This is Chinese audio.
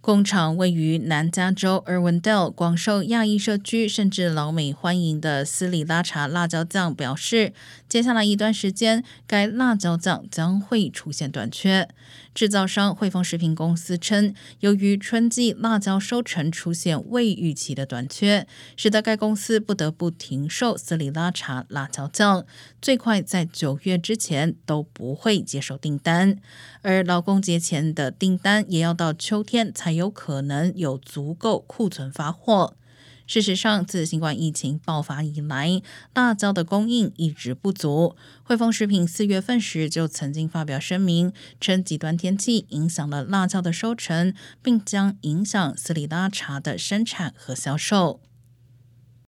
工厂位于南加州 Irwindale，广受亚裔社区甚至老美欢迎的斯里拉茶辣椒酱表示，接下来一段时间，该辣椒酱将会出现短缺。制造商汇丰食品公司称，由于春季辣椒收成出现未预期的短缺，使得该公司不得不停售斯里拉茶辣椒酱，最快在九月之前都不会接受订单。而劳工节前的订单也要到秋天才有可能有足够库存发货。事实上，自新冠疫情爆发以来，辣椒的供应一直不足。汇丰食品四月份时就曾经发表声明，称极端天气影响了辣椒的收成，并将影响斯里拉茶的生产和销售。